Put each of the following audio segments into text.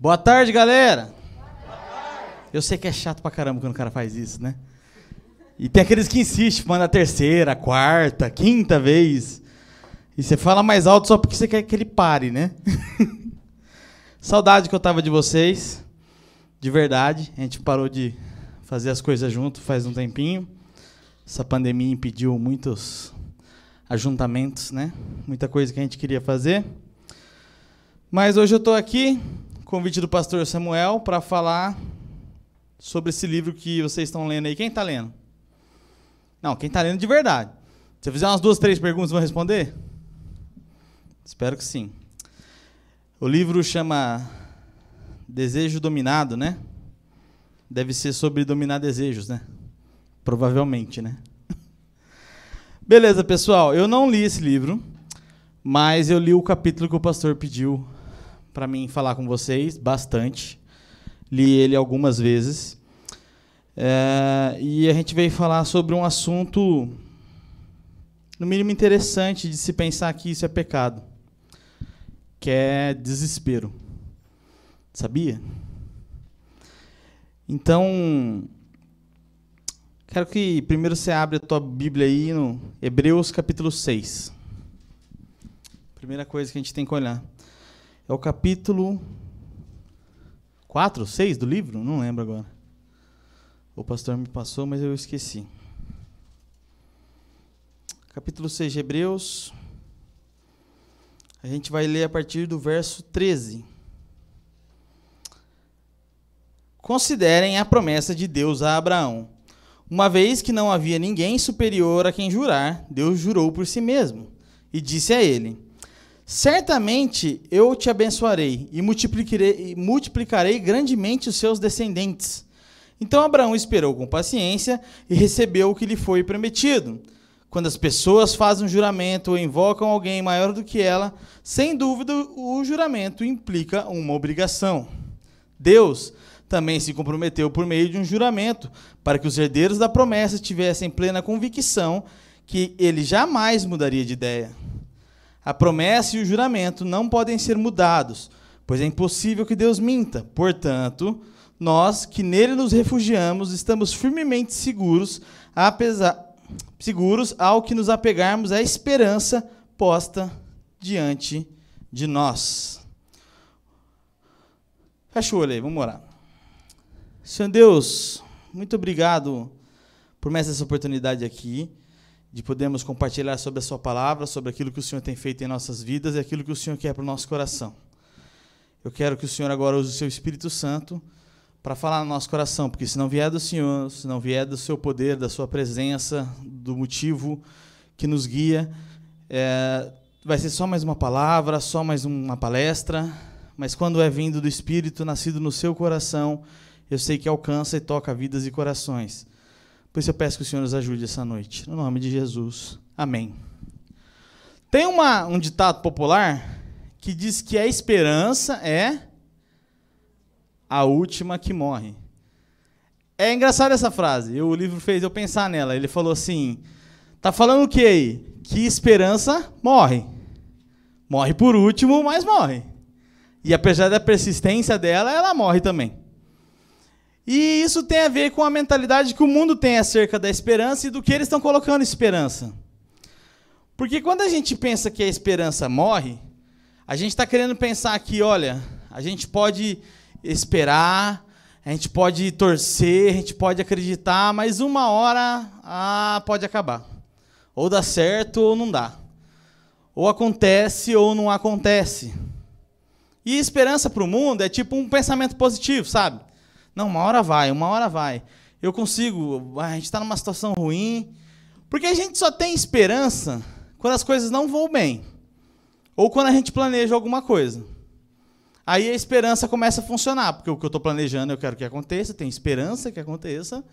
Boa tarde, galera. Eu sei que é chato pra caramba quando o cara faz isso, né? E tem aqueles que insistem, manda a terceira, a quarta, quinta vez. E você fala mais alto só porque você quer que ele pare, né? Saudade que eu tava de vocês. De verdade. A gente parou de fazer as coisas junto faz um tempinho. Essa pandemia impediu muitos ajuntamentos, né? Muita coisa que a gente queria fazer. Mas hoje eu estou aqui, convite do pastor Samuel, para falar sobre esse livro que vocês estão lendo aí. Quem está lendo? Não, quem está lendo de verdade. Se eu fizer umas duas, três perguntas, vão responder? Espero que sim. O livro chama Desejo Dominado, né? Deve ser sobre dominar desejos, né? Provavelmente, né? Beleza, pessoal. Eu não li esse livro, mas eu li o capítulo que o pastor pediu para mim falar com vocês, bastante. Li ele algumas vezes. É, e a gente veio falar sobre um assunto, no mínimo interessante, de se pensar que isso é pecado, que é desespero. Sabia? Então, quero que primeiro você abra a tua Bíblia aí no Hebreus capítulo 6. Primeira coisa que a gente tem que olhar. É o capítulo 4, 6 do livro? Não lembro agora. O pastor me passou, mas eu esqueci. Capítulo 6 de Hebreus. A gente vai ler a partir do verso 13. Considerem a promessa de Deus a Abraão. Uma vez que não havia ninguém superior a quem jurar, Deus jurou por si mesmo e disse a ele: Certamente eu te abençoarei e multiplicarei, multiplicarei grandemente os seus descendentes. Então Abraão esperou com paciência e recebeu o que lhe foi prometido. Quando as pessoas fazem um juramento ou invocam alguém maior do que ela, sem dúvida o juramento implica uma obrigação. Deus também se comprometeu por meio de um juramento para que os herdeiros da promessa tivessem plena convicção que ele jamais mudaria de ideia. A promessa e o juramento não podem ser mudados, pois é impossível que Deus minta. Portanto, nós que nele nos refugiamos estamos firmemente seguros, apesar, seguros ao que nos apegarmos à esperança posta diante de nós. Fecha o olho aí, vamos orar. Senhor Deus, muito obrigado por mais essa oportunidade aqui de podermos compartilhar sobre a Sua palavra, sobre aquilo que o Senhor tem feito em nossas vidas e aquilo que o Senhor quer para o nosso coração. Eu quero que o Senhor agora use o Seu Espírito Santo para falar no nosso coração, porque se não vier do Senhor, se não vier do Seu poder, da Sua presença, do motivo que nos guia, é, vai ser só mais uma palavra, só mais uma palestra, mas quando é vindo do Espírito, nascido no seu coração, eu sei que alcança e toca vidas e corações. Por isso eu peço que o Senhor nos ajude essa noite. No nome de Jesus. Amém. Tem uma, um ditado popular que diz que a esperança é a última que morre. É engraçada essa frase. O livro fez eu pensar nela. Ele falou assim: tá falando o que aí? Que esperança morre. Morre por último, mas morre. E apesar da persistência dela, ela morre também. E isso tem a ver com a mentalidade que o mundo tem acerca da esperança e do que eles estão colocando esperança. Porque quando a gente pensa que a esperança morre, a gente está querendo pensar que, olha, a gente pode esperar, a gente pode torcer, a gente pode acreditar, mas uma hora ah, pode acabar. Ou dá certo ou não dá. Ou acontece ou não acontece. E esperança para o mundo é tipo um pensamento positivo, sabe? Não, uma hora vai, uma hora vai. Eu consigo, a gente está numa situação ruim. Porque a gente só tem esperança quando as coisas não vão bem. Ou quando a gente planeja alguma coisa. Aí a esperança começa a funcionar, porque o que eu estou planejando eu quero que aconteça, tenho esperança que aconteça.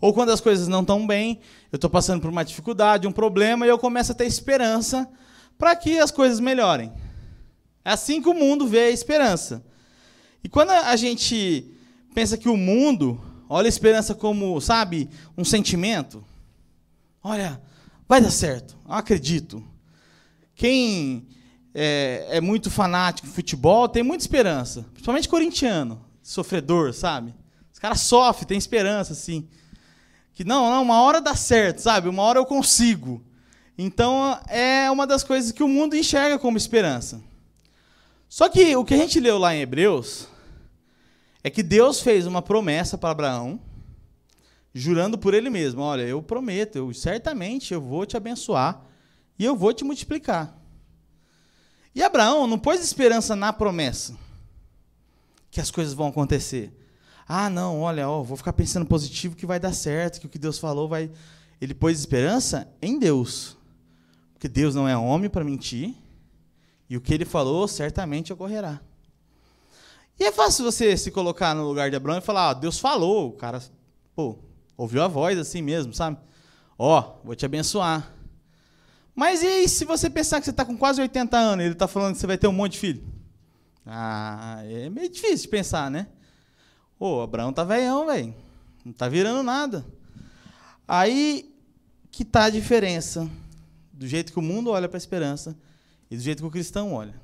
Ou quando as coisas não estão bem, eu estou passando por uma dificuldade, um problema, e eu começo a ter esperança para que as coisas melhorem. É assim que o mundo vê a esperança. E quando a gente pensa que o mundo olha a esperança como, sabe, um sentimento. Olha, vai dar certo, eu acredito. Quem é, é muito fanático em futebol tem muita esperança. Principalmente corintiano, sofredor, sabe? Os caras sofrem, tem esperança, assim. Que não, não, uma hora dá certo, sabe? Uma hora eu consigo. Então é uma das coisas que o mundo enxerga como esperança. Só que o que a gente leu lá em Hebreus é que Deus fez uma promessa para Abraão, jurando por ele mesmo: Olha, eu prometo, eu certamente eu vou te abençoar e eu vou te multiplicar. E Abraão não pôs esperança na promessa que as coisas vão acontecer. Ah, não, olha, ó, vou ficar pensando positivo que vai dar certo, que o que Deus falou vai. Ele pôs esperança em Deus. Porque Deus não é homem para mentir, e o que ele falou certamente ocorrerá. E é fácil você se colocar no lugar de Abraão e falar: ó, Deus falou, o cara, pô, ouviu a voz assim mesmo, sabe? Ó, vou te abençoar. Mas e aí, se você pensar que você está com quase 80 anos e ele está falando que você vai ter um monte de filho? Ah, é meio difícil de pensar, né? Ô, Abraão tá velhão, velho. Não tá virando nada. Aí que tá a diferença do jeito que o mundo olha para a esperança e do jeito que o cristão olha.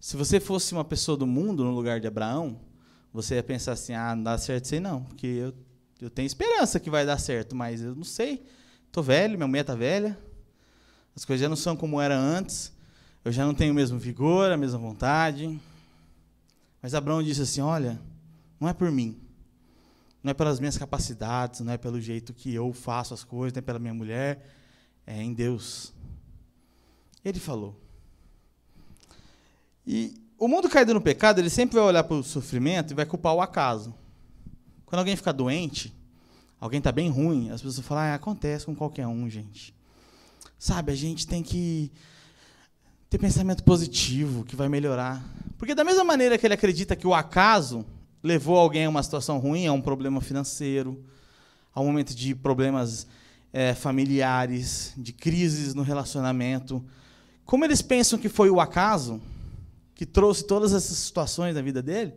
Se você fosse uma pessoa do mundo no lugar de Abraão, você ia pensar assim: ah, não dá certo isso aí não, porque eu, eu tenho esperança que vai dar certo, mas eu não sei. Estou velho, minha mulher está velha, as coisas já não são como era antes, eu já não tenho o mesmo vigor, a mesma vontade. Mas Abraão disse assim: Olha, não é por mim, não é pelas minhas capacidades, não é pelo jeito que eu faço as coisas, não é pela minha mulher, é em Deus. Ele falou. E o mundo caído no pecado, ele sempre vai olhar para o sofrimento e vai culpar o acaso. Quando alguém fica doente, alguém está bem ruim, as pessoas falam, ah, acontece com qualquer um, gente. Sabe, a gente tem que ter pensamento positivo, que vai melhorar. Porque da mesma maneira que ele acredita que o acaso levou alguém a uma situação ruim, a um problema financeiro, a um momento de problemas é, familiares, de crises no relacionamento, como eles pensam que foi o acaso que trouxe todas essas situações na vida dele,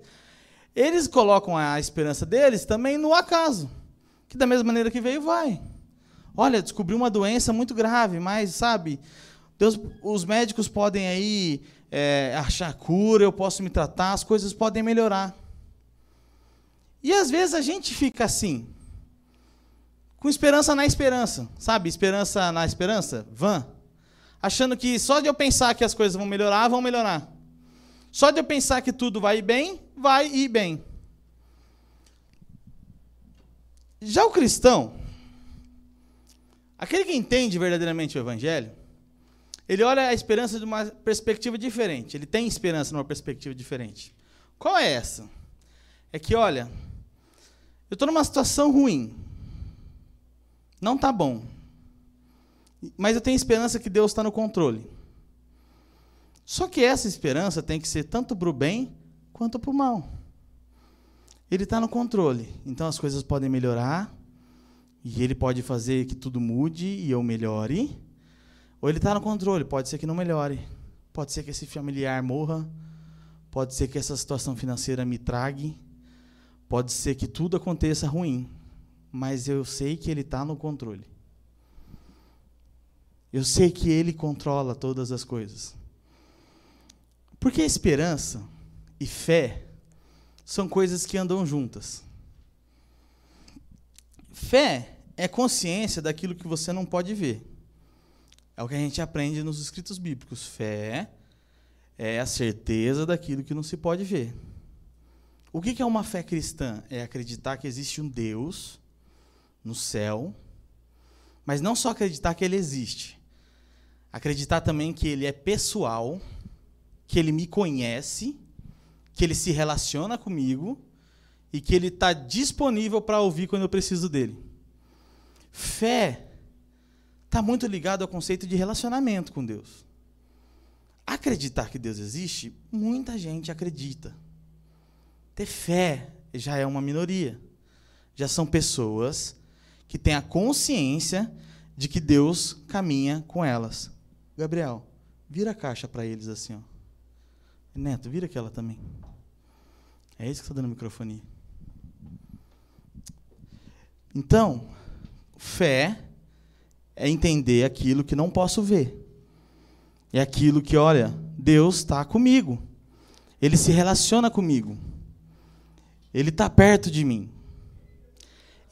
eles colocam a esperança deles também no acaso, que da mesma maneira que veio, vai. Olha, descobri uma doença muito grave, mas, sabe, Deus, os médicos podem aí é, achar cura, eu posso me tratar, as coisas podem melhorar. E às vezes a gente fica assim, com esperança na esperança, sabe? Esperança na esperança, vã. Achando que só de eu pensar que as coisas vão melhorar, vão melhorar. Só de eu pensar que tudo vai ir bem, vai ir bem. Já o cristão, aquele que entende verdadeiramente o evangelho, ele olha a esperança de uma perspectiva diferente. Ele tem esperança numa perspectiva diferente. Qual é essa? É que, olha, eu estou numa situação ruim. Não está bom. Mas eu tenho esperança que Deus está no controle. Só que essa esperança tem que ser tanto para o bem quanto para o mal. Ele está no controle. Então as coisas podem melhorar. E ele pode fazer que tudo mude e eu melhore. Ou ele está no controle, pode ser que não melhore. Pode ser que esse familiar morra. Pode ser que essa situação financeira me trague. Pode ser que tudo aconteça ruim. Mas eu sei que ele está no controle. Eu sei que ele controla todas as coisas. Porque esperança e fé são coisas que andam juntas. Fé é consciência daquilo que você não pode ver. É o que a gente aprende nos escritos bíblicos. Fé é a certeza daquilo que não se pode ver. O que é uma fé cristã? É acreditar que existe um Deus no céu, mas não só acreditar que ele existe, acreditar também que ele é pessoal, que ele me conhece, que ele se relaciona comigo e que ele está disponível para ouvir quando eu preciso dele. Fé está muito ligado ao conceito de relacionamento com Deus. Acreditar que Deus existe, muita gente acredita. Ter fé já é uma minoria. Já são pessoas que têm a consciência de que Deus caminha com elas. Gabriel, vira a caixa para eles assim, ó. Neto, vira aquela também. É isso que está dando microfonia. Então, fé é entender aquilo que não posso ver. É aquilo que, olha, Deus está comigo. Ele se relaciona comigo. Ele está perto de mim.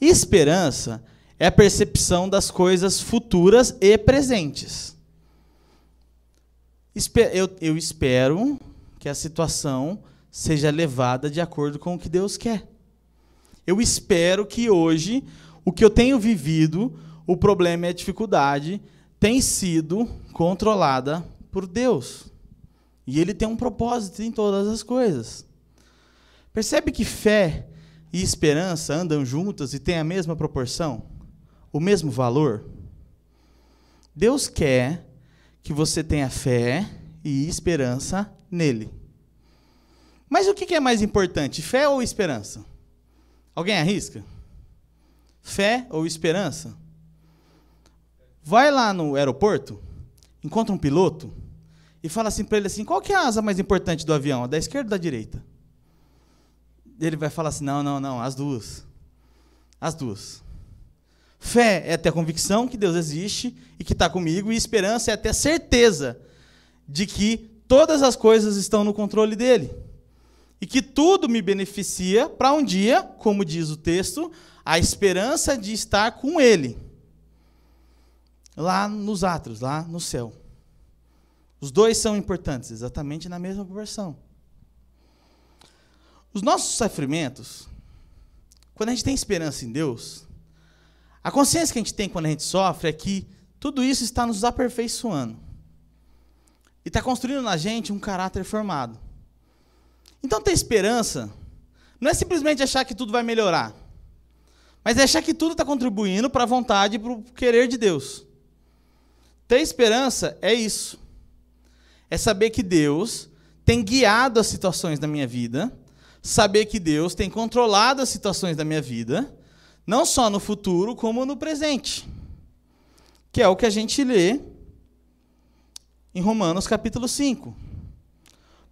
Esperança é a percepção das coisas futuras e presentes. Eu, eu espero que a situação seja levada de acordo com o que Deus quer. Eu espero que hoje o que eu tenho vivido, o problema e a dificuldade, tem sido controlada por Deus. E Ele tem um propósito em todas as coisas. Percebe que fé e esperança andam juntas e têm a mesma proporção? O mesmo valor? Deus quer que você tenha fé e esperança nele. Mas o que é mais importante, fé ou esperança? Alguém arrisca? Fé ou esperança? Vai lá no aeroporto, encontra um piloto e fala assim para ele assim: qual que é a asa mais importante do avião? A da esquerda ou da direita? Ele vai falar assim: não, não, não, as duas. As duas. Fé é ter a convicção que Deus existe e que está comigo, e esperança é ter a certeza de que todas as coisas estão no controle dele. E que tudo me beneficia para um dia, como diz o texto, a esperança de estar com ele. Lá nos átrios, lá no céu. Os dois são importantes, exatamente na mesma proporção. Os nossos sofrimentos, quando a gente tem esperança em Deus, a consciência que a gente tem quando a gente sofre é que tudo isso está nos aperfeiçoando. E está construindo na gente um caráter formado. Então, ter esperança não é simplesmente achar que tudo vai melhorar, mas é achar que tudo está contribuindo para a vontade e para o querer de Deus. Ter esperança é isso. É saber que Deus tem guiado as situações da minha vida, saber que Deus tem controlado as situações da minha vida não só no futuro, como no presente. Que é o que a gente lê em Romanos capítulo 5.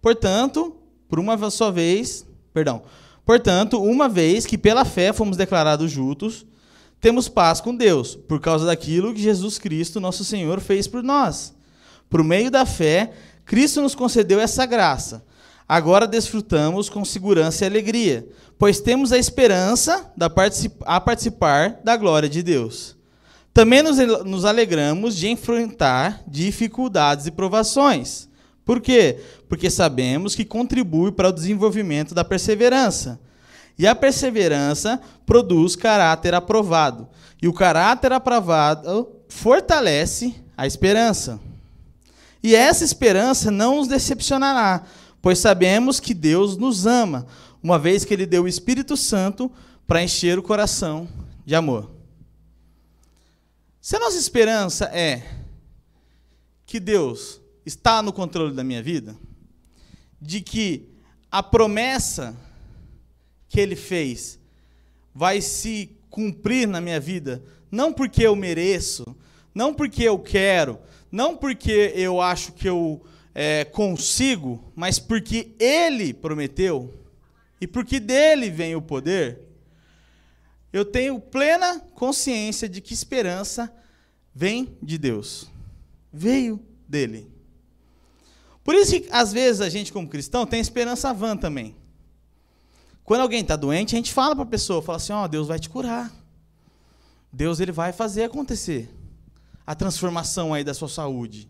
Portanto, por uma só vez, perdão, portanto, uma vez que pela fé fomos declarados justos, temos paz com Deus, por causa daquilo que Jesus Cristo, nosso Senhor, fez por nós. Por meio da fé, Cristo nos concedeu essa graça. Agora desfrutamos com segurança e alegria, pois temos a esperança da particip a participar da glória de Deus. Também nos, nos alegramos de enfrentar dificuldades e provações. Por quê? Porque sabemos que contribui para o desenvolvimento da perseverança. E a perseverança produz caráter aprovado. E o caráter aprovado fortalece a esperança. E essa esperança não nos decepcionará, pois sabemos que Deus nos ama, uma vez que ele deu o Espírito Santo para encher o coração de amor. Se a nossa esperança é que Deus está no controle da minha vida, de que a promessa que ele fez vai se cumprir na minha vida, não porque eu mereço, não porque eu quero, não porque eu acho que eu é, consigo, mas porque ele prometeu, e porque dele vem o poder, eu tenho plena consciência de que esperança vem de Deus. Veio dele. Por isso que, às vezes, a gente, como cristão, tem esperança vã também. Quando alguém está doente, a gente fala para a pessoa, fala assim, ó, oh, Deus vai te curar. Deus ele vai fazer acontecer a transformação aí da sua saúde.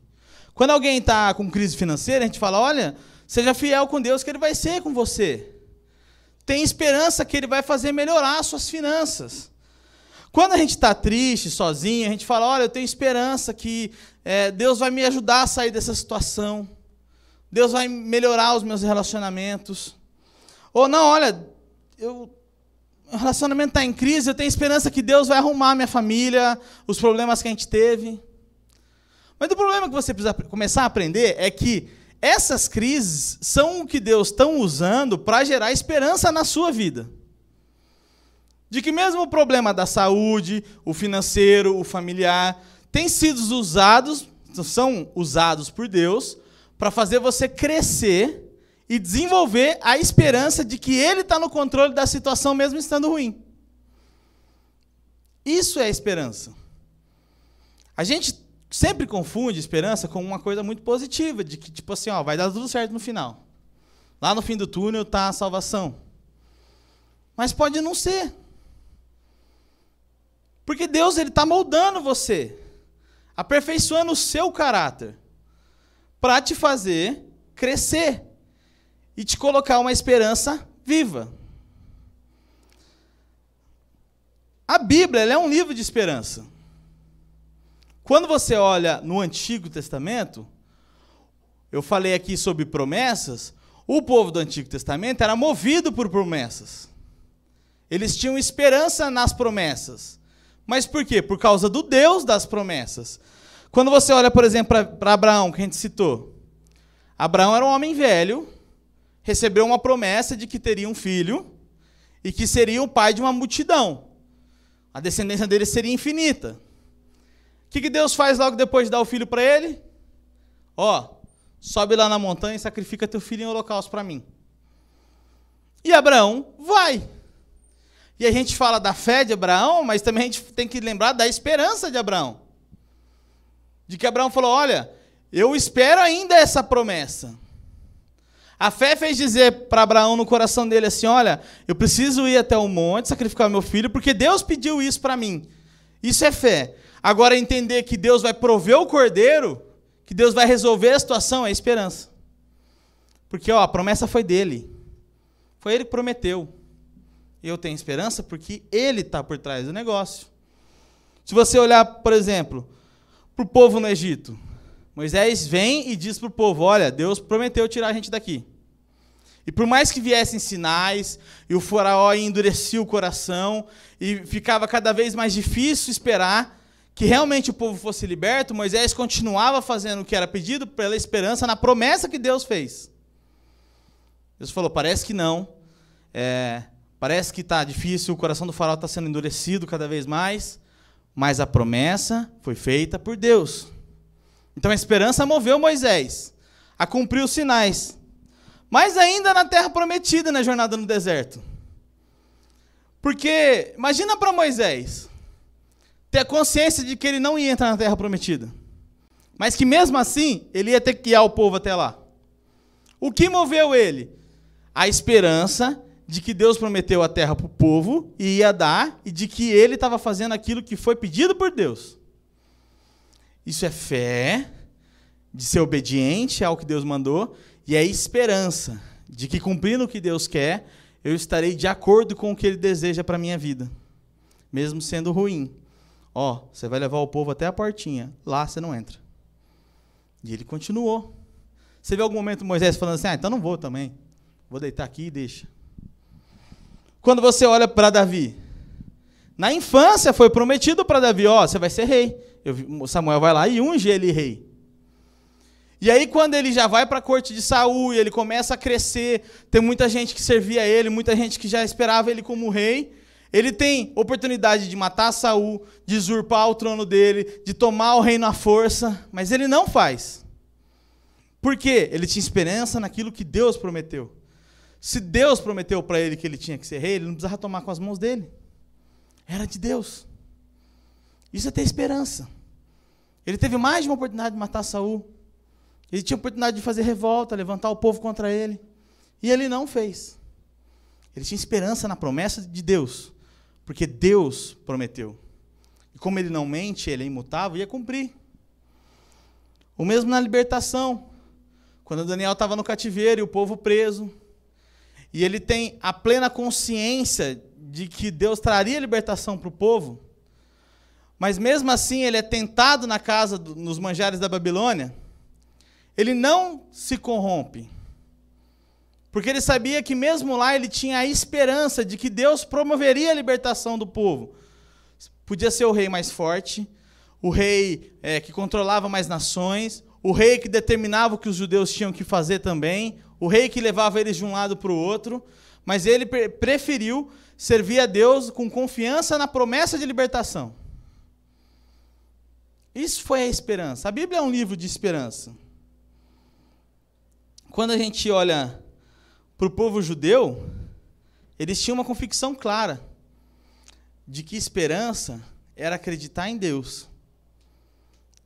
Quando alguém está com crise financeira, a gente fala, olha, seja fiel com Deus que ele vai ser com você tem esperança que ele vai fazer melhorar as suas finanças. Quando a gente está triste, sozinho, a gente fala: olha, eu tenho esperança que é, Deus vai me ajudar a sair dessa situação. Deus vai melhorar os meus relacionamentos. Ou não, olha, eu, o relacionamento está em crise, eu tenho esperança que Deus vai arrumar minha família, os problemas que a gente teve. Mas o problema que você precisa começar a aprender é que essas crises são o que Deus está usando para gerar esperança na sua vida. De que mesmo o problema da saúde, o financeiro, o familiar, tem sido usados, são usados por Deus para fazer você crescer e desenvolver a esperança de que Ele está no controle da situação mesmo estando ruim. Isso é esperança. A gente sempre confunde esperança com uma coisa muito positiva, de que, tipo assim, ó, vai dar tudo certo no final. Lá no fim do túnel está a salvação. Mas pode não ser. Porque Deus ele está moldando você, aperfeiçoando o seu caráter, para te fazer crescer e te colocar uma esperança viva. A Bíblia é um livro de esperança. Quando você olha no Antigo Testamento, eu falei aqui sobre promessas, o povo do Antigo Testamento era movido por promessas. Eles tinham esperança nas promessas. Mas por quê? Por causa do Deus das promessas. Quando você olha, por exemplo, para Abraão, que a gente citou. Abraão era um homem velho, recebeu uma promessa de que teria um filho e que seria o pai de uma multidão. A descendência dele seria infinita. O que, que Deus faz logo depois de dar o filho para ele? Ó, sobe lá na montanha e sacrifica teu filho em holocausto para mim. E Abraão vai. E a gente fala da fé de Abraão, mas também a gente tem que lembrar da esperança de Abraão. De que Abraão falou: Olha, eu espero ainda essa promessa. A fé fez dizer para Abraão no coração dele assim: Olha, eu preciso ir até o monte sacrificar meu filho, porque Deus pediu isso para mim. Isso é fé. Agora, entender que Deus vai prover o cordeiro, que Deus vai resolver a situação, é esperança. Porque ó, a promessa foi dele. Foi ele que prometeu. Eu tenho esperança porque ele está por trás do negócio. Se você olhar, por exemplo, para o povo no Egito, Moisés vem e diz para o povo: Olha, Deus prometeu tirar a gente daqui. E por mais que viessem sinais, e o faraó endurecia o coração, e ficava cada vez mais difícil esperar que realmente o povo fosse liberto, Moisés continuava fazendo o que era pedido pela esperança na promessa que Deus fez. Deus falou: parece que não, é, Parece que está difícil, o coração do faraó está sendo endurecido cada vez mais, mas a promessa foi feita por Deus. Então a esperança moveu Moisés a cumprir os sinais. Mas ainda na terra prometida, na jornada no deserto. Porque imagina para Moisés ter consciência de que ele não ia entrar na terra prometida. Mas que mesmo assim, ele ia ter que guiar o povo até lá. O que moveu ele? A esperança de que Deus prometeu a terra para o povo e ia dar, e de que ele estava fazendo aquilo que foi pedido por Deus. Isso é fé, de ser obediente ao que Deus mandou, e é esperança, de que cumprindo o que Deus quer, eu estarei de acordo com o que Ele deseja para a minha vida, mesmo sendo ruim. Ó, você vai levar o povo até a portinha, lá você não entra. E ele continuou. Você vê algum momento Moisés falando assim: ah, então não vou também. Vou deitar aqui e deixa. Quando você olha para Davi, na infância foi prometido para Davi, ó, você vai ser rei. Eu, Samuel vai lá e unge ele rei. E aí quando ele já vai para a corte de Saul e ele começa a crescer, tem muita gente que servia ele, muita gente que já esperava ele como rei. Ele tem oportunidade de matar Saul, de usurpar o trono dele, de tomar o reino à força, mas ele não faz. Por quê? Ele tinha esperança naquilo que Deus prometeu. Se Deus prometeu para ele que ele tinha que ser rei, ele não precisava tomar com as mãos dele. Era de Deus. Isso é ter esperança. Ele teve mais de uma oportunidade de matar Saul. Ele tinha oportunidade de fazer revolta, levantar o povo contra ele. E ele não fez. Ele tinha esperança na promessa de Deus. Porque Deus prometeu. E como ele não mente, ele é imutável, ia cumprir. O mesmo na libertação. Quando Daniel estava no cativeiro e o povo preso, e ele tem a plena consciência de que Deus traria libertação para o povo, mas mesmo assim ele é tentado na casa, nos manjares da Babilônia, ele não se corrompe. Porque ele sabia que mesmo lá ele tinha a esperança de que Deus promoveria a libertação do povo. Podia ser o rei mais forte, o rei é, que controlava mais nações, o rei que determinava o que os judeus tinham que fazer também, o rei que levava eles de um lado para o outro, mas ele preferiu servir a Deus com confiança na promessa de libertação. Isso foi a esperança. A Bíblia é um livro de esperança. Quando a gente olha para o povo judeu, eles tinham uma convicção clara de que esperança era acreditar em Deus.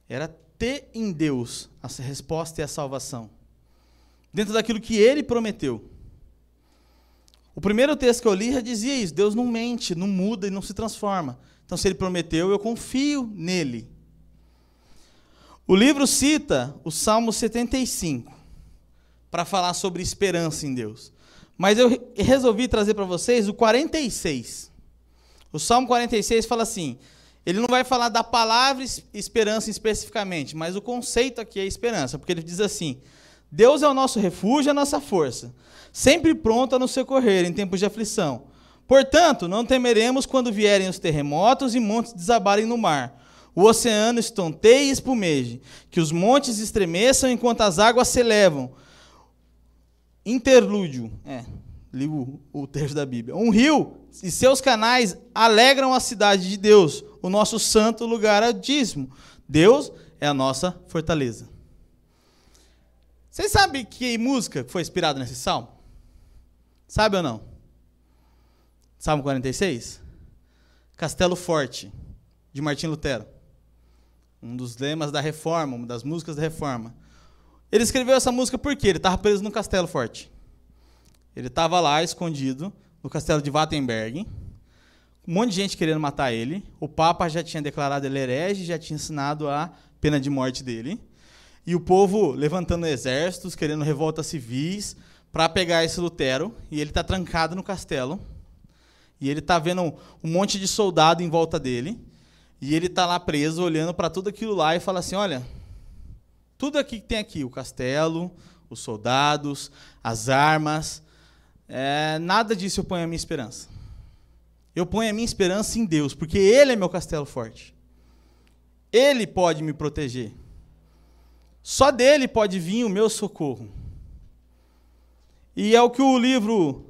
era ter em Deus a resposta e a salvação. Dentro daquilo que ele prometeu. O primeiro texto que eu li já dizia isso: Deus não mente, não muda e não se transforma. Então, se ele prometeu, eu confio nele. O livro cita o Salmo 75 para falar sobre esperança em Deus. Mas eu resolvi trazer para vocês o 46. O Salmo 46 fala assim: ele não vai falar da palavra esperança especificamente, mas o conceito aqui é esperança, porque ele diz assim: Deus é o nosso refúgio, a nossa força, sempre pronto a nos socorrer em tempos de aflição. Portanto, não temeremos quando vierem os terremotos e montes desabarem no mar. O oceano estonteie e espumeje, que os montes estremeçam enquanto as águas se elevam. Interlúdio, é, li o, o texto da Bíblia. Um rio e seus canais alegram a cidade de Deus, o nosso santo lugar altíssimo. Deus é a nossa fortaleza. Vocês sabem que música foi inspirada nesse salmo? Sabe ou não? Salmo 46? Castelo Forte, de Martim Lutero. Um dos lemas da reforma, uma das músicas da reforma. Ele escreveu essa música porque ele estava preso no Castelo Forte. Ele estava lá, escondido, no castelo de Wittenberg. Um monte de gente querendo matar ele. O Papa já tinha declarado ele herege, já tinha ensinado a pena de morte dele e o povo levantando exércitos, querendo revoltas civis para pegar esse Lutero, e ele está trancado no castelo, e ele está vendo um monte de soldado em volta dele, e ele está lá preso, olhando para tudo aquilo lá e fala assim: olha, tudo aqui que tem aqui, o castelo, os soldados, as armas, é, nada disso eu ponho a minha esperança. Eu ponho a minha esperança em Deus, porque Ele é meu castelo forte. Ele pode me proteger. Só dele pode vir o meu socorro. E é o que o livro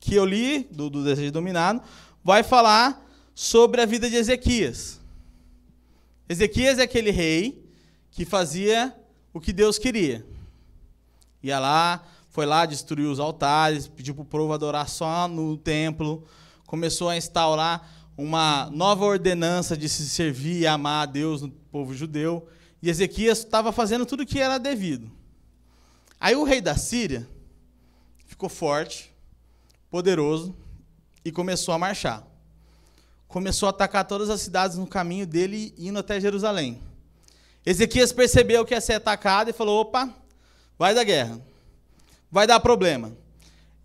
que eu li, do, do Desejo Dominado, vai falar sobre a vida de Ezequias. Ezequias é aquele rei que fazia o que Deus queria. Ia lá, foi lá, destruiu os altares, pediu para o povo adorar só no templo, começou a instaurar uma nova ordenança de se servir e amar a Deus no povo judeu. E Ezequias estava fazendo tudo o que era devido. Aí o rei da Síria ficou forte, poderoso e começou a marchar. Começou a atacar todas as cidades no caminho dele, indo até Jerusalém. Ezequias percebeu que ia ser atacado e falou: opa, vai dar guerra, vai dar problema.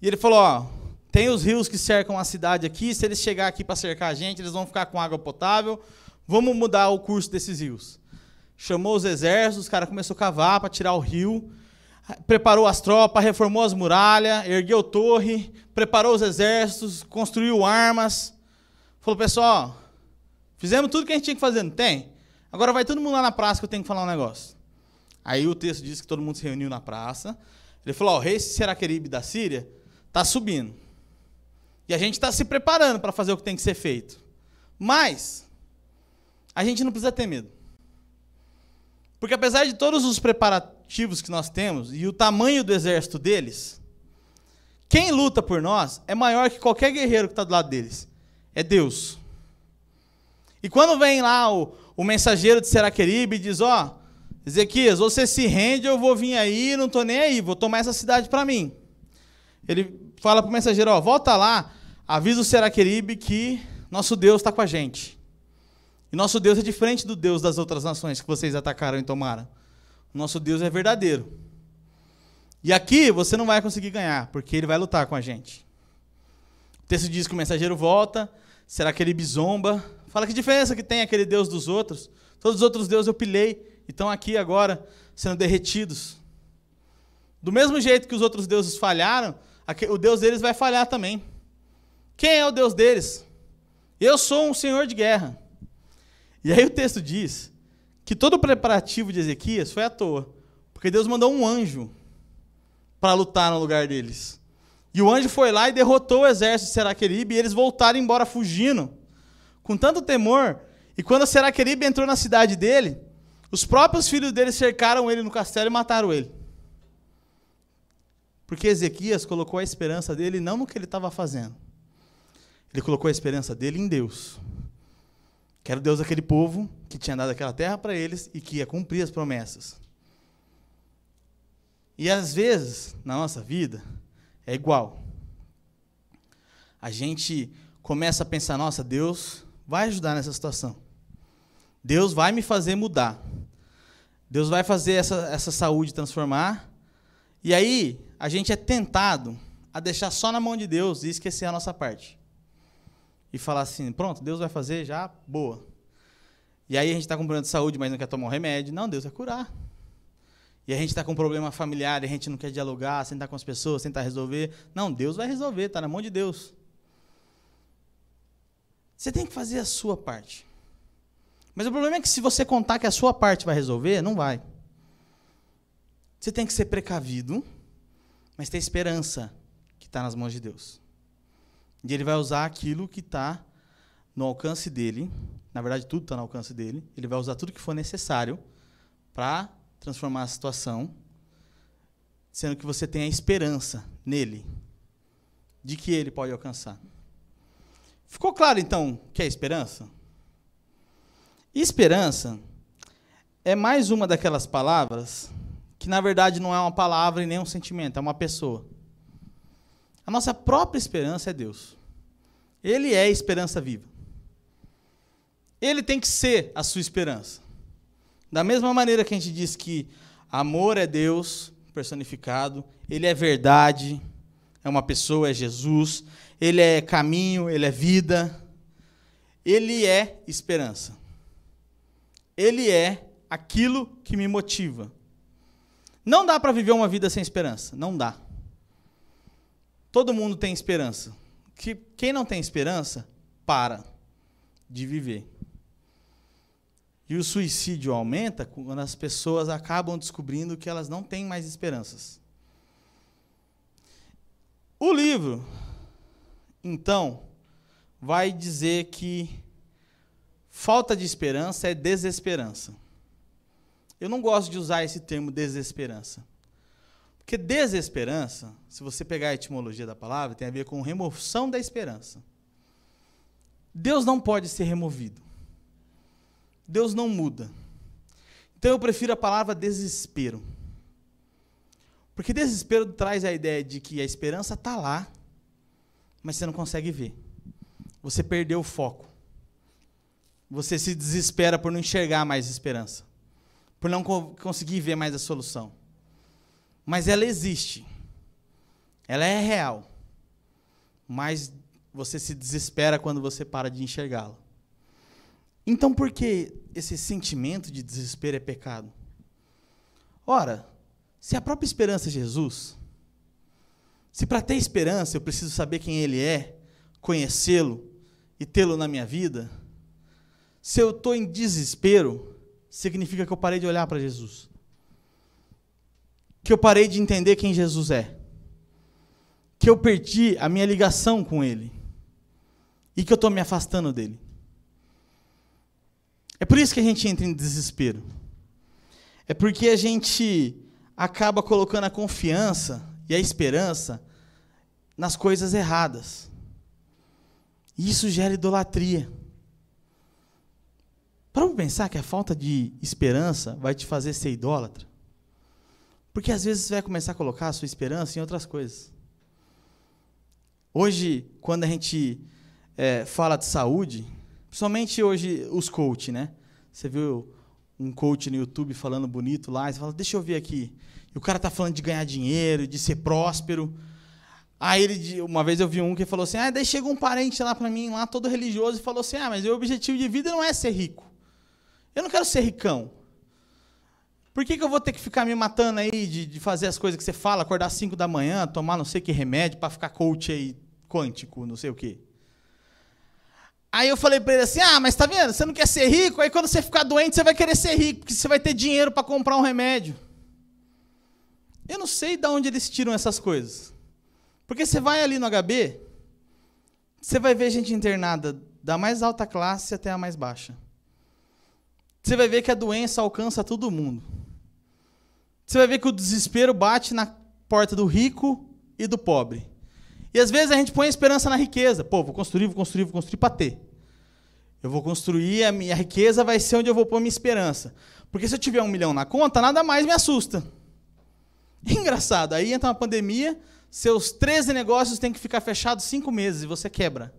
E ele falou: ó, tem os rios que cercam a cidade aqui, se eles chegar aqui para cercar a gente, eles vão ficar com água potável, vamos mudar o curso desses rios chamou os exércitos, o cara começou a cavar para tirar o rio, preparou as tropas, reformou as muralhas, ergueu torre, preparou os exércitos, construiu armas. Falou, pessoal, fizemos tudo que a gente tinha que fazer, não tem? Agora vai todo mundo lá na praça que eu tenho que falar um negócio. Aí o texto diz que todo mundo se reuniu na praça. Ele falou, o rei Seraqueribe da Síria está subindo. E a gente está se preparando para fazer o que tem que ser feito. Mas, a gente não precisa ter medo. Porque apesar de todos os preparativos que nós temos e o tamanho do exército deles, quem luta por nós é maior que qualquer guerreiro que está do lado deles. É Deus. E quando vem lá o, o mensageiro de Seraqueribe diz: Ó, oh, Ezequias, você se rende, eu vou vir aí, não estou nem aí, vou tomar essa cidade para mim. Ele fala para o mensageiro: Ó, volta lá, avisa o Seraqueribe que nosso Deus está com a gente. E nosso Deus é diferente do Deus das outras nações que vocês atacaram e tomaram. Nosso Deus é verdadeiro. E aqui você não vai conseguir ganhar, porque ele vai lutar com a gente. O texto diz que o mensageiro volta, será que ele bizomba? Fala que diferença que tem aquele Deus dos outros. Todos os outros deuses eu pilei e estão aqui agora sendo derretidos. Do mesmo jeito que os outros deuses falharam, o Deus deles vai falhar também. Quem é o Deus deles? Eu sou um senhor de guerra. E aí o texto diz que todo o preparativo de Ezequias foi à toa, porque Deus mandou um anjo para lutar no lugar deles. E o anjo foi lá e derrotou o exército de Seraqueribe e eles voltaram embora fugindo, com tanto temor. E quando Seraqueribe entrou na cidade dele, os próprios filhos dele cercaram ele no castelo e mataram ele. Porque Ezequias colocou a esperança dele não no que ele estava fazendo. Ele colocou a esperança dele em Deus. que era o Deus daquele povo que tinha dado aquela terra para eles e que ia cumprir as promessas. E às vezes, na nossa vida, é igual. A gente começa a pensar: nossa, Deus vai ajudar nessa situação. Deus vai me fazer mudar. Deus vai fazer essa, essa saúde transformar. E aí, a gente é tentado a deixar só na mão de Deus e esquecer a nossa parte. E falar assim: pronto, Deus vai fazer já, boa. E aí a gente está com problema de saúde, mas não quer tomar um remédio. Não, Deus vai curar. E a gente está com um problema familiar, e a gente não quer dialogar, sentar com as pessoas, tentar resolver. Não, Deus vai resolver, está na mão de Deus. Você tem que fazer a sua parte. Mas o problema é que se você contar que a sua parte vai resolver, não vai. Você tem que ser precavido, mas ter esperança que está nas mãos de Deus. E Ele vai usar aquilo que está no alcance dele. Na verdade, tudo está no alcance dele. Ele vai usar tudo que for necessário para transformar a situação, sendo que você tem a esperança nele, de que ele pode alcançar. Ficou claro, então, que é esperança? Esperança é mais uma daquelas palavras que, na verdade, não é uma palavra e nem um sentimento, é uma pessoa. A nossa própria esperança é Deus. Ele é a esperança viva. Ele tem que ser a sua esperança. Da mesma maneira que a gente diz que amor é Deus personificado, ele é verdade, é uma pessoa, é Jesus, ele é caminho, ele é vida, ele é esperança. Ele é aquilo que me motiva. Não dá para viver uma vida sem esperança, não dá. Todo mundo tem esperança. Que quem não tem esperança para de viver. E o suicídio aumenta quando as pessoas acabam descobrindo que elas não têm mais esperanças. O livro, então, vai dizer que falta de esperança é desesperança. Eu não gosto de usar esse termo desesperança. Porque desesperança, se você pegar a etimologia da palavra, tem a ver com remoção da esperança. Deus não pode ser removido. Deus não muda. Então eu prefiro a palavra desespero. Porque desespero traz a ideia de que a esperança está lá, mas você não consegue ver. Você perdeu o foco. Você se desespera por não enxergar mais esperança, por não co conseguir ver mais a solução. Mas ela existe. Ela é real. Mas você se desespera quando você para de enxergá-la. Então, por que esse sentimento de desespero é pecado? Ora, se a própria esperança é Jesus, se para ter esperança eu preciso saber quem Ele é, conhecê-lo e tê-lo na minha vida, se eu estou em desespero, significa que eu parei de olhar para Jesus. Que eu parei de entender quem Jesus é. Que eu perdi a minha ligação com Ele. E que eu estou me afastando dele. É por isso que a gente entra em desespero. É porque a gente acaba colocando a confiança e a esperança nas coisas erradas. Isso gera idolatria. Para pensar que a falta de esperança vai te fazer ser idólatra? Porque às vezes você vai começar a colocar a sua esperança em outras coisas. Hoje, quando a gente é, fala de saúde, Principalmente hoje os coach, né? Você viu um coach no YouTube falando bonito lá, e você fala, deixa eu ver aqui. E o cara tá falando de ganhar dinheiro, de ser próspero. Aí ele, uma vez eu vi um que falou assim: ah, daí chegou um parente lá para mim, lá todo religioso, e falou assim: ah, mas o objetivo de vida não é ser rico. Eu não quero ser ricão. Por que, que eu vou ter que ficar me matando aí de, de fazer as coisas que você fala, acordar às 5 da manhã, tomar não sei que remédio para ficar coach aí quântico, não sei o quê? Aí eu falei para ele assim: ah, mas tá vendo? Você não quer ser rico? Aí quando você ficar doente, você vai querer ser rico, porque você vai ter dinheiro para comprar um remédio. Eu não sei de onde eles tiram essas coisas. Porque você vai ali no HB, você vai ver gente internada da mais alta classe até a mais baixa. Você vai ver que a doença alcança todo mundo. Você vai ver que o desespero bate na porta do rico e do pobre. E às vezes a gente põe a esperança na riqueza. Pô, vou construir, vou construir, vou construir para ter. Eu vou construir, a minha riqueza vai ser onde eu vou pôr minha esperança. Porque se eu tiver um milhão na conta, nada mais me assusta. Engraçado, aí entra uma pandemia, seus 13 negócios têm que ficar fechados cinco meses e você quebra.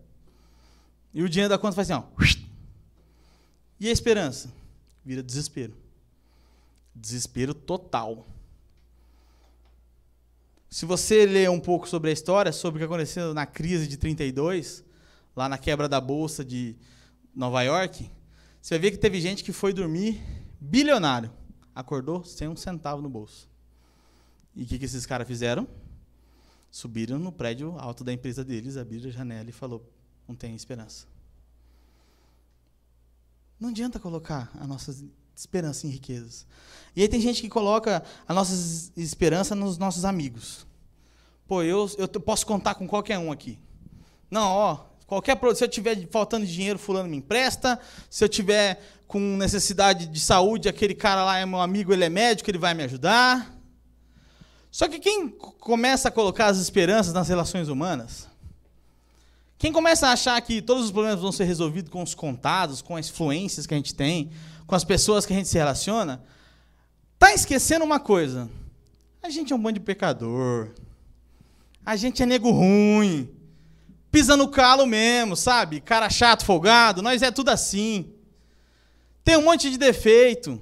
E o dinheiro da conta faz assim, ó. E a esperança? Vira desespero. Desespero total. Se você ler um pouco sobre a história, sobre o que aconteceu na crise de 32, lá na quebra da bolsa de Nova York, você vai ver que teve gente que foi dormir bilionário, acordou sem um centavo no bolso. E o que, que esses caras fizeram? Subiram no prédio alto da empresa deles, abriram a janela e falou: não tem esperança. Não adianta colocar a nossa esperança em riquezas. E aí tem gente que coloca a nossa esperança nos nossos amigos. Pô, eu, eu posso contar com qualquer um aqui. Não, ó, qualquer se eu tiver faltando dinheiro, fulano me empresta. Se eu tiver com necessidade de saúde, aquele cara lá é meu amigo, ele é médico, ele vai me ajudar. Só que quem começa a colocar as esperanças nas relações humanas, quem começa a achar que todos os problemas vão ser resolvidos com os contados, com as influências que a gente tem, com as pessoas que a gente se relaciona, está esquecendo uma coisa. A gente é um bando de pecador. A gente é nego ruim. Pisa no calo mesmo, sabe? Cara chato, folgado. Nós é tudo assim. Tem um monte de defeito.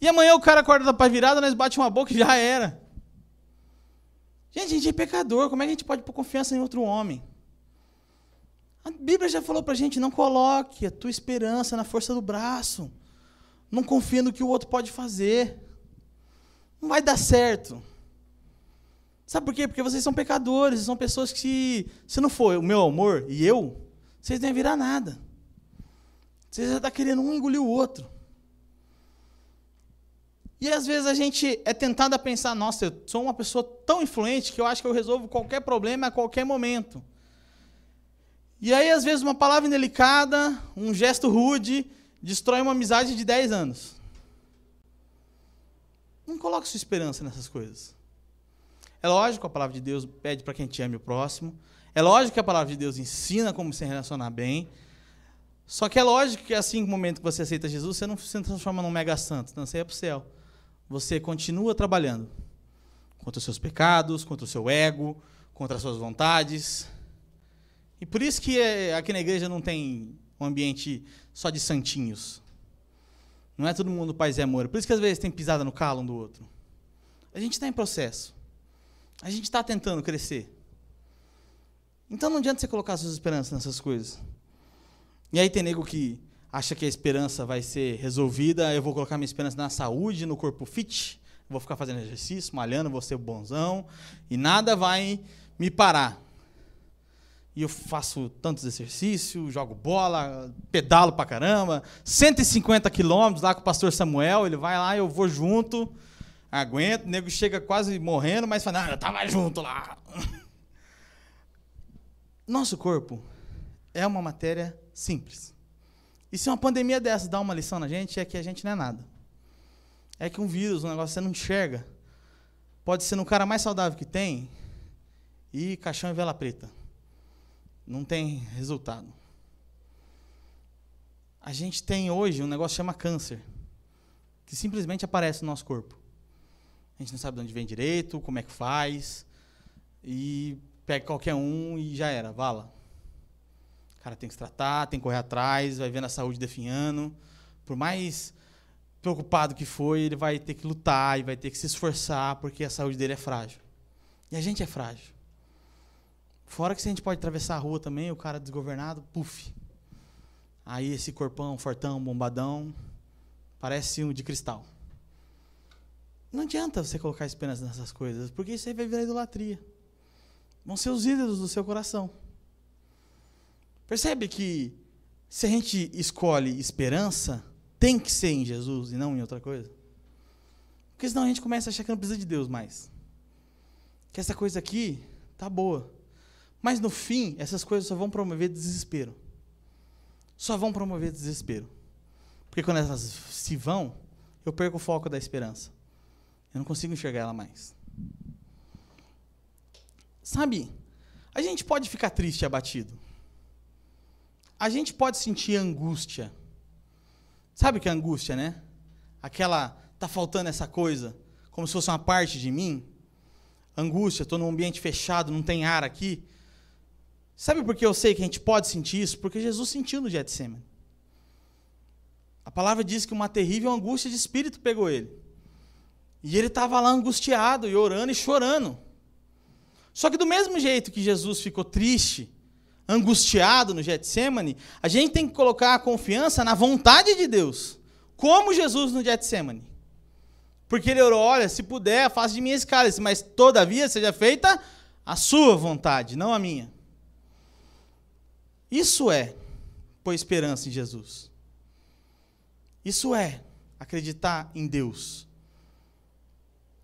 E amanhã o cara acorda para virada, nós bate uma boca e já era. Gente, a gente é pecador. Como é que a gente pode pôr confiança em outro homem? A Bíblia já falou para a gente: não coloque a tua esperança na força do braço. Não confia no que o outro pode fazer. Não vai dar certo. Sabe por quê? Porque vocês são pecadores, são pessoas que, se não for o meu amor e eu, vocês não iam virar nada. Vocês já estão tá querendo um engolir o outro. E às vezes a gente é tentado a pensar, nossa, eu sou uma pessoa tão influente que eu acho que eu resolvo qualquer problema a qualquer momento. E aí, às vezes, uma palavra indelicada, um gesto rude, destrói uma amizade de 10 anos. Não coloque sua esperança nessas coisas. É lógico, a palavra de Deus pede para quem te ame o próximo. É lógico que a palavra de Deus ensina como se relacionar bem. Só que é lógico que assim, no momento que você aceita Jesus, você não se transforma num mega santo, não você é para o céu você continua trabalhando contra os seus pecados, contra o seu ego, contra as suas vontades. E por isso que é, aqui na igreja não tem um ambiente só de santinhos. Não é todo mundo paz e amor. Por isso que às vezes tem pisada no calo um do outro. A gente está em processo. A gente está tentando crescer. Então não adianta você colocar suas esperanças nessas coisas. E aí tem nego que acha que a esperança vai ser resolvida, eu vou colocar minha esperança na saúde, no corpo fit, vou ficar fazendo exercício, malhando, vou ser bonzão, e nada vai me parar. E eu faço tantos exercícios, jogo bola, pedalo pra caramba, 150 quilômetros lá com o pastor Samuel, ele vai lá, eu vou junto, aguento, o nego chega quase morrendo, mas fala, não, tava junto lá. Nosso corpo é uma matéria simples. E se uma pandemia dessa dá uma lição na gente, é que a gente não é nada. É que um vírus, um negócio que você não enxerga, pode ser no cara mais saudável que tem e caixão e vela preta. Não tem resultado. A gente tem hoje um negócio que chama câncer, que simplesmente aparece no nosso corpo. A gente não sabe de onde vem direito, como é que faz, e pega qualquer um e já era, vala cara tem que se tratar, tem que correr atrás, vai vendo a saúde definhando. Por mais preocupado que foi, ele vai ter que lutar e vai ter que se esforçar porque a saúde dele é frágil. E a gente é frágil. Fora que se a gente pode atravessar a rua também, o cara desgovernado, puf. Aí esse corpão fortão, bombadão, parece um de cristal. Não adianta você colocar esperança nessas coisas, porque isso aí vai virar idolatria. Vão ser os ídolos do seu coração. Percebe que se a gente escolhe esperança, tem que ser em Jesus e não em outra coisa? Porque senão a gente começa a achar que não precisa de Deus mais. Que essa coisa aqui tá boa. Mas no fim, essas coisas só vão promover desespero. Só vão promover desespero. Porque quando elas se vão, eu perco o foco da esperança. Eu não consigo enxergar ela mais. Sabe, a gente pode ficar triste e abatido. A gente pode sentir angústia. Sabe o que é angústia, né? Aquela, tá faltando essa coisa, como se fosse uma parte de mim. Angústia, estou num ambiente fechado, não tem ar aqui. Sabe por que eu sei que a gente pode sentir isso? Porque Jesus sentiu no Getsemane. A palavra diz que uma terrível angústia de espírito pegou ele. E ele estava lá angustiado e orando e chorando. Só que do mesmo jeito que Jesus ficou triste, angustiado no Getsemane, a gente tem que colocar a confiança na vontade de Deus. Como Jesus no Getsemane. Porque ele orou, olha, se puder, faça de mim esse mas todavia seja feita a sua vontade, não a minha. Isso é pôr esperança em Jesus. Isso é acreditar em Deus.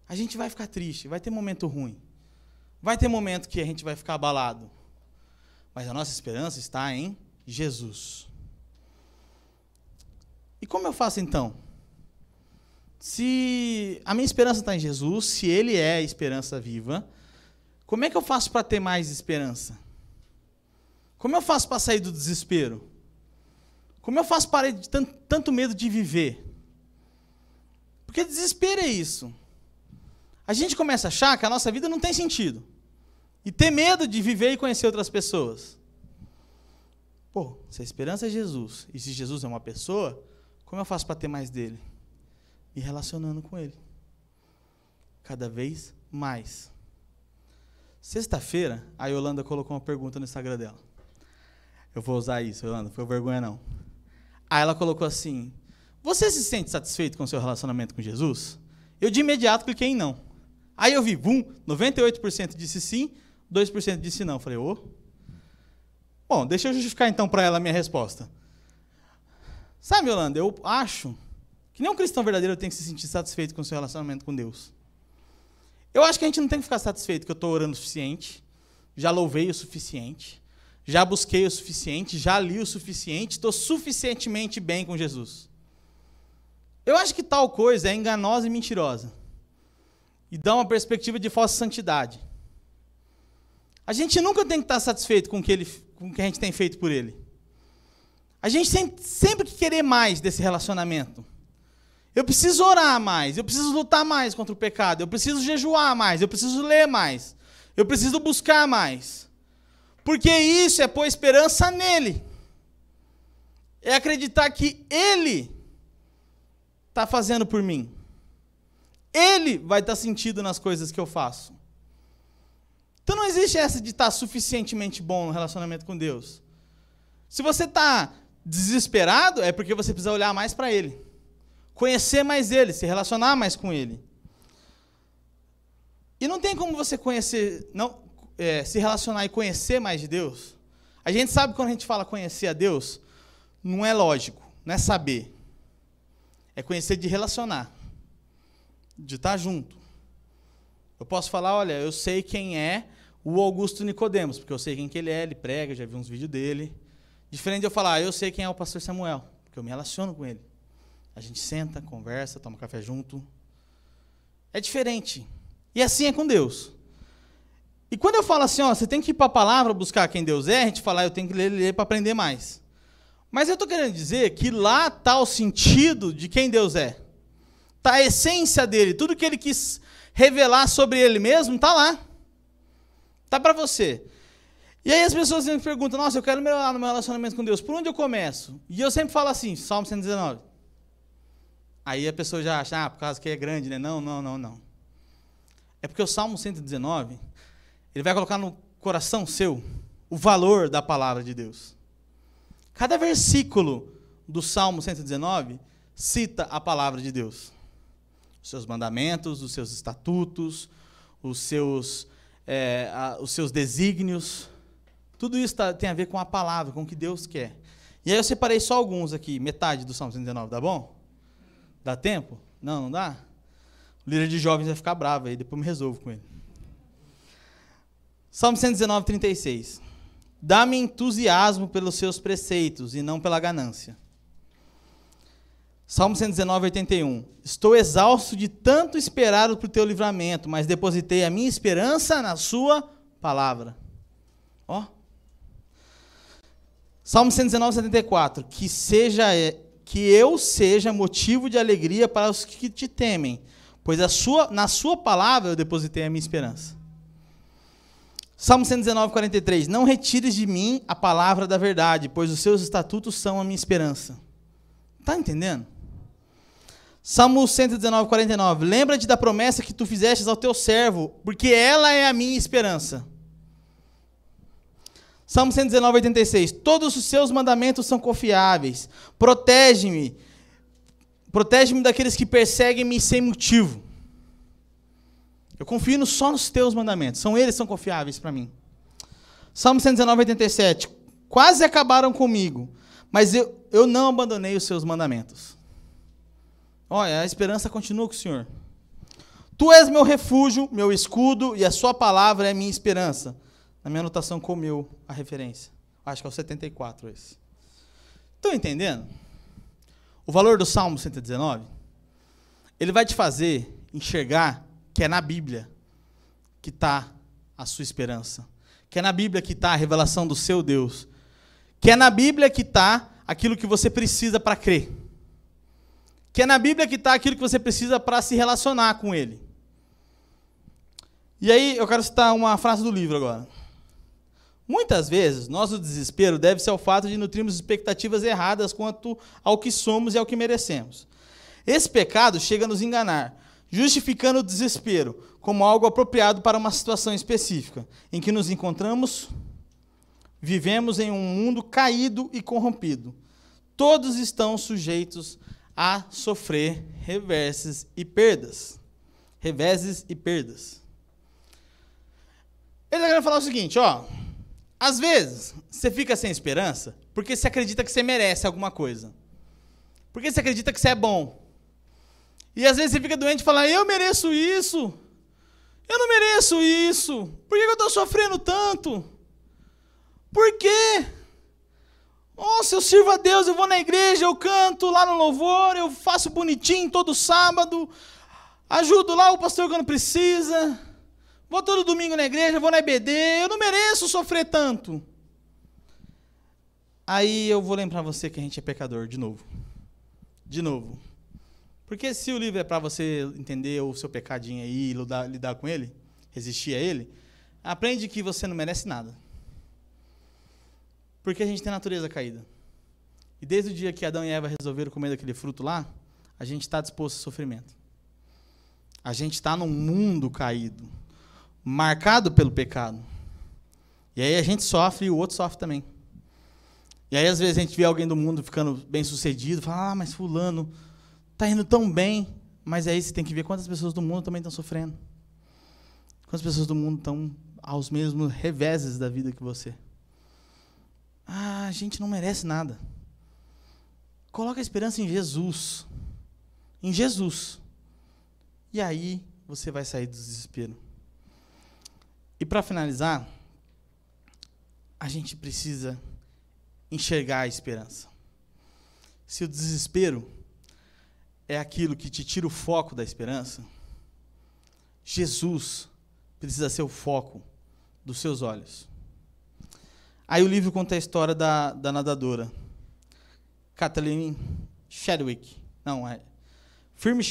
A gente vai ficar triste, vai ter momento ruim. Vai ter momento que a gente vai ficar abalado. Mas a nossa esperança está em Jesus. E como eu faço então? Se a minha esperança está em Jesus, se Ele é a esperança viva, como é que eu faço para ter mais esperança? Como eu faço para sair do desespero? Como eu faço para de tanto, tanto medo de viver? Porque desespero é isso. A gente começa a achar que a nossa vida não tem sentido. E ter medo de viver e conhecer outras pessoas. Pô, se a esperança é Jesus, e se Jesus é uma pessoa, como eu faço para ter mais dele? e relacionando com Ele. Cada vez mais. Sexta-feira, a Yolanda colocou uma pergunta no Instagram dela. Eu vou usar isso, Yolanda, não foi vergonha não. Aí ela colocou assim: Você se sente satisfeito com o seu relacionamento com Jesus? Eu de imediato cliquei em não. Aí eu vi, bum, 98% disse sim, 2% disse não. Falei, ô. Bom, deixa eu justificar então para ela a minha resposta. Sabe, Yolanda, eu acho que nem um cristão verdadeiro tem que se sentir satisfeito com o seu relacionamento com Deus. Eu acho que a gente não tem que ficar satisfeito que eu estou orando o suficiente, já louvei o suficiente, já busquei o suficiente, já li o suficiente, estou suficientemente bem com Jesus. Eu acho que tal coisa é enganosa e mentirosa. E dá uma perspectiva de falsa santidade. A gente nunca tem que estar satisfeito com o que, ele, com o que a gente tem feito por ele. A gente sempre, sempre que querer mais desse relacionamento. Eu preciso orar mais, eu preciso lutar mais contra o pecado, eu preciso jejuar mais, eu preciso ler mais, eu preciso buscar mais. Porque isso é pôr esperança nele. É acreditar que ele está fazendo por mim. Ele vai estar sentido nas coisas que eu faço. Então não existe essa de estar suficientemente bom no relacionamento com Deus. Se você está desesperado, é porque você precisa olhar mais para Ele conhecer mais ele, se relacionar mais com ele. E não tem como você conhecer, não, é, se relacionar e conhecer mais de Deus. A gente sabe quando a gente fala conhecer a Deus, não é lógico, não é saber. É conhecer de relacionar, de estar junto. Eu posso falar, olha, eu sei quem é o Augusto Nicodemos, porque eu sei quem que ele é, ele prega, já vi uns vídeos dele. Diferente de eu falar, ah, eu sei quem é o pastor Samuel, porque eu me relaciono com ele. A gente senta, conversa, toma café junto. É diferente. E assim é com Deus. E quando eu falo assim, ó, você tem que ir para a palavra buscar quem Deus é, a gente fala, ah, eu tenho que ler, ler para aprender mais. Mas eu estou querendo dizer que lá está o sentido de quem Deus é. Está a essência dele. Tudo que ele quis revelar sobre ele mesmo está lá. Está para você. E aí as pessoas me perguntam, nossa, eu quero melhorar no meu relacionamento com Deus. Por onde eu começo? E eu sempre falo assim, Salmo 119. Aí a pessoa já acha, ah, por causa que é grande, né? Não, não, não, não. É porque o Salmo 119, ele vai colocar no coração seu o valor da palavra de Deus. Cada versículo do Salmo 119 cita a palavra de Deus. Os seus mandamentos, os seus estatutos, os seus, é, a, os seus desígnios. Tudo isso tá, tem a ver com a palavra, com o que Deus quer. E aí eu separei só alguns aqui, metade do Salmo 119, tá bom? Dá tempo? Não, não dá? O líder de jovens vai ficar bravo aí, depois me resolvo com ele. Salmo 119, 36. Dá-me entusiasmo pelos seus preceitos e não pela ganância. Salmo 119, 81. Estou exausto de tanto esperar o teu livramento, mas depositei a minha esperança na sua palavra. Ó. Salmo 119, 74. Que, seja, que eu seja motivo de alegria para os que te temem, pois a sua, na sua palavra eu depositei a minha esperança. Salmo 119, 43. Não retires de mim a palavra da verdade, pois os seus estatutos são a minha esperança. Está entendendo? Salmo 119, 49. Lembra-te da promessa que tu fizestes ao teu servo, porque ela é a minha esperança. Salmo 119, 86. Todos os seus mandamentos são confiáveis. Protege-me. Protege-me daqueles que perseguem-me sem motivo. Eu confio só nos teus mandamentos. São eles que são confiáveis para mim. Salmo 119, 87. Quase acabaram comigo, mas eu, eu não abandonei os seus mandamentos. Olha, a esperança continua com o Senhor. Tu és meu refúgio, meu escudo, e a sua palavra é minha esperança. Na minha anotação comeu a referência. Acho que é o 74 esse. Estão entendendo? O valor do Salmo 119, ele vai te fazer enxergar que é na Bíblia que está a sua esperança. Que é na Bíblia que está a revelação do seu Deus. Que é na Bíblia que está aquilo que você precisa para crer. Que é na Bíblia que está aquilo que você precisa para se relacionar com Ele. E aí, eu quero citar uma frase do livro agora. Muitas vezes, nosso desespero deve ser ao fato de nutrirmos expectativas erradas quanto ao que somos e ao que merecemos. Esse pecado chega a nos enganar, justificando o desespero como algo apropriado para uma situação específica, em que nos encontramos, vivemos em um mundo caído e corrompido. Todos estão sujeitos a sofrer reverses e perdas. Reveses e perdas. Ele querendo falar o seguinte, ó. Às vezes, você fica sem esperança porque você acredita que você merece alguma coisa. Porque você acredita que você é bom. E às vezes você fica doente e fala: Eu mereço isso. Eu não mereço isso. Por que eu estou sofrendo tanto? Por quê? Nossa, eu sirvo a Deus, eu vou na igreja, eu canto lá no louvor, eu faço bonitinho todo sábado, ajudo lá o pastor quando precisa. Vou todo domingo na igreja, vou na EBD, eu não mereço sofrer tanto. Aí eu vou lembrar você que a gente é pecador, de novo. De novo. Porque se o livro é para você entender o seu pecadinho aí e lidar, lidar com ele, resistir a ele, aprende que você não merece nada. Porque a gente tem natureza caída. E desde o dia que Adão e Eva resolveram comer daquele fruto lá, a gente está disposto a sofrimento. A gente está num mundo caído marcado pelo pecado. E aí a gente sofre e o outro sofre também. E aí às vezes a gente vê alguém do mundo ficando bem sucedido, fala, ah, mas fulano está indo tão bem. Mas aí você tem que ver quantas pessoas do mundo também estão sofrendo. Quantas pessoas do mundo estão aos mesmos reveses da vida que você. Ah, a gente não merece nada. Coloca a esperança em Jesus. Em Jesus. E aí você vai sair do desespero. E para finalizar, a gente precisa enxergar a esperança. Se o desespero é aquilo que te tira o foco da esperança, Jesus precisa ser o foco dos seus olhos. Aí o livro conta a história da, da nadadora, Kathleen Chadwick. Não, é Firme.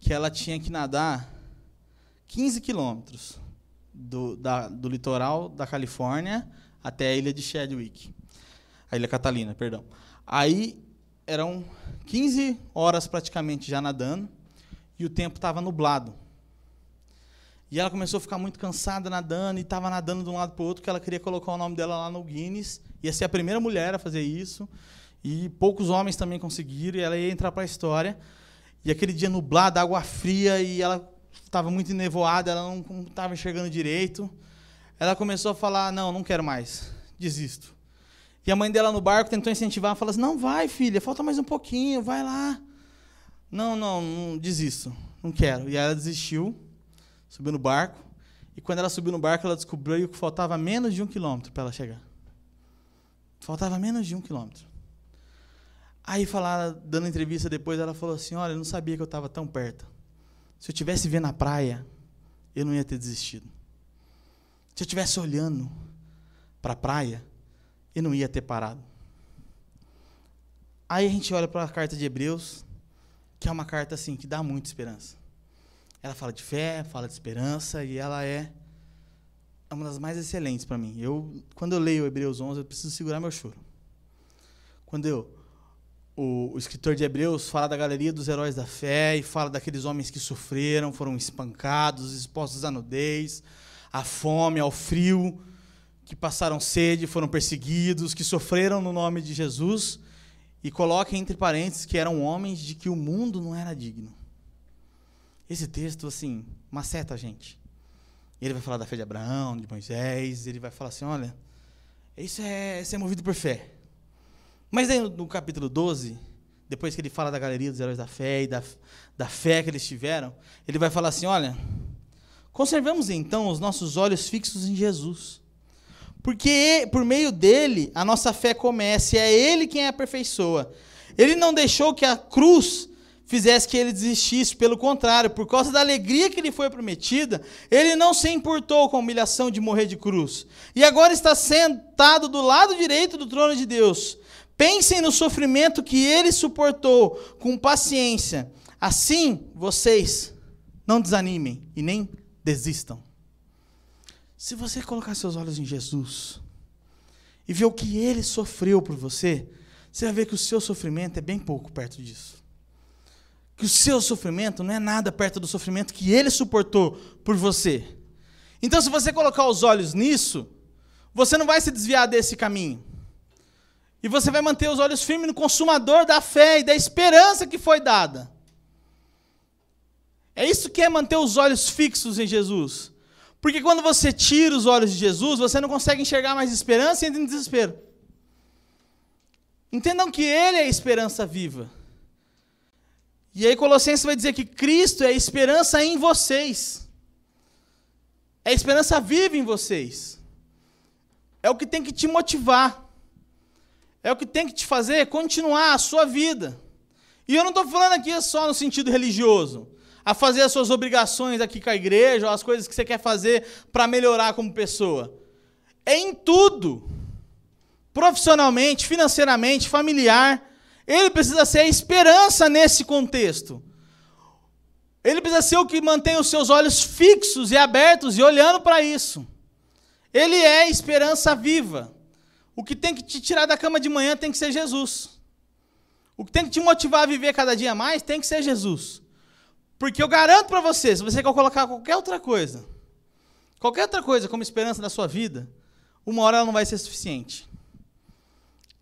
Que ela tinha que nadar 15 quilômetros do, do litoral da Califórnia até a ilha de Chadwick. A ilha Catalina, perdão. Aí eram 15 horas praticamente já nadando e o tempo estava nublado. E ela começou a ficar muito cansada nadando e estava nadando de um lado para o outro, que ela queria colocar o nome dela lá no Guinness. Ia ser a primeira mulher a fazer isso. E poucos homens também conseguiram, e ela ia entrar para a história. E aquele dia nublado, água fria, e ela estava muito nevoada, ela não estava enxergando direito. Ela começou a falar: Não, não quero mais, desisto. E a mãe dela no barco tentou incentivar, falou assim: Não, vai, filha, falta mais um pouquinho, vai lá. Não, não, não desisto, não quero. E ela desistiu, subiu no barco. E quando ela subiu no barco, ela descobriu que faltava menos de um quilômetro para ela chegar. Faltava menos de um quilômetro. Aí falaram, dando entrevista depois, ela falou assim: Olha, eu não sabia que eu estava tão perto. Se eu tivesse vendo a praia, eu não ia ter desistido. Se eu estivesse olhando para a praia, e não ia ter parado. Aí a gente olha para a carta de Hebreus, que é uma carta assim que dá muita esperança. Ela fala de fé, fala de esperança e ela é uma das mais excelentes para mim. Eu, quando eu leio Hebreus 11, eu preciso segurar meu choro. Quando eu, o, o, escritor de Hebreus fala da galeria dos heróis da fé e fala daqueles homens que sofreram, foram espancados, expostos à nudez, à fome, ao frio, que passaram sede, foram perseguidos, que sofreram no nome de Jesus, e coloca entre parênteses que eram homens de que o mundo não era digno. Esse texto, assim, maceta a gente. Ele vai falar da fé de Abraão, de Moisés, ele vai falar assim: olha, isso é, isso é movido por fé. Mas aí no, capítulo 12, depois que ele fala da galeria dos heróis da fé e da, da fé que eles tiveram, ele vai falar assim: olha, conservamos então os nossos olhos fixos em Jesus. Porque por meio dele a nossa fé começa e é ele quem a aperfeiçoa. Ele não deixou que a cruz fizesse que ele desistisse. Pelo contrário, por causa da alegria que lhe foi prometida, ele não se importou com a humilhação de morrer de cruz. E agora está sentado do lado direito do trono de Deus. Pensem no sofrimento que ele suportou com paciência. Assim, vocês não desanimem e nem desistam. Se você colocar seus olhos em Jesus e ver o que ele sofreu por você, você vai ver que o seu sofrimento é bem pouco perto disso que o seu sofrimento não é nada perto do sofrimento que ele suportou por você. Então, se você colocar os olhos nisso, você não vai se desviar desse caminho. E você vai manter os olhos firmes no consumador da fé e da esperança que foi dada. É isso que é manter os olhos fixos em Jesus. Porque quando você tira os olhos de Jesus, você não consegue enxergar mais esperança e entra em desespero. Entendam que Ele é a esperança viva. E aí Colossenses vai dizer que Cristo é a esperança em vocês. É a esperança viva em vocês. É o que tem que te motivar. É o que tem que te fazer continuar a sua vida. E eu não estou falando aqui só no sentido religioso, a fazer as suas obrigações aqui com a igreja, ou as coisas que você quer fazer para melhorar como pessoa. É em tudo. Profissionalmente, financeiramente, familiar, ele precisa ser a esperança nesse contexto. Ele precisa ser o que mantém os seus olhos fixos e abertos e olhando para isso. Ele é a esperança viva. O que tem que te tirar da cama de manhã tem que ser Jesus. O que tem que te motivar a viver cada dia mais tem que ser Jesus. Porque eu garanto para você, se você quer colocar qualquer outra coisa, qualquer outra coisa como esperança da sua vida, uma hora ela não vai ser suficiente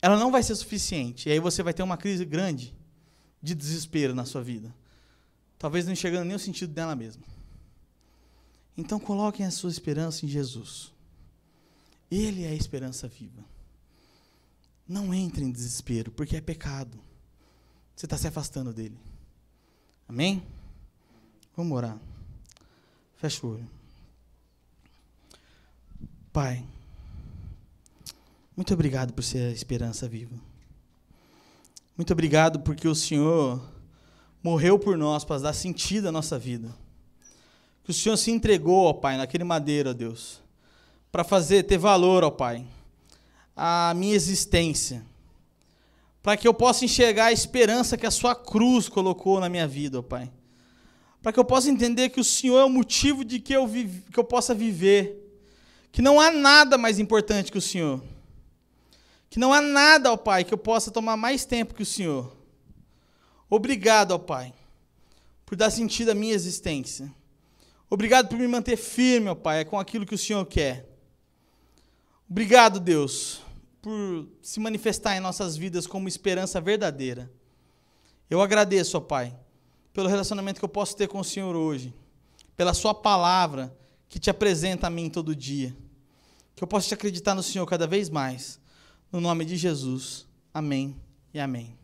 ela não vai ser suficiente. E aí você vai ter uma crise grande de desespero na sua vida. Talvez não enxergando nem o sentido dela mesma. Então coloquem a sua esperança em Jesus. Ele é a esperança viva. Não entre em desespero, porque é pecado. Você está se afastando dele. Amém? Vamos orar. Fecha o olho. Pai. Muito obrigado por ser a esperança viva. Muito obrigado porque o Senhor morreu por nós para dar sentido à nossa vida. Que o Senhor se entregou, ó Pai, naquele madeiro, ó Deus, para fazer ter valor, ó Pai, a minha existência. Para que eu possa enxergar a esperança que a sua cruz colocou na minha vida, ó Pai. Para que eu possa entender que o Senhor é o motivo de que eu, que eu possa viver. Que não há nada mais importante que o Senhor. Que não há nada, ó Pai, que eu possa tomar mais tempo que o Senhor. Obrigado, ó Pai, por dar sentido à minha existência. Obrigado por me manter firme, ó Pai, com aquilo que o Senhor quer. Obrigado, Deus, por se manifestar em nossas vidas como esperança verdadeira. Eu agradeço, ó Pai, pelo relacionamento que eu posso ter com o Senhor hoje, pela Sua palavra que te apresenta a mim todo dia. Que eu possa te acreditar no Senhor cada vez mais no nome de Jesus. Amém e amém.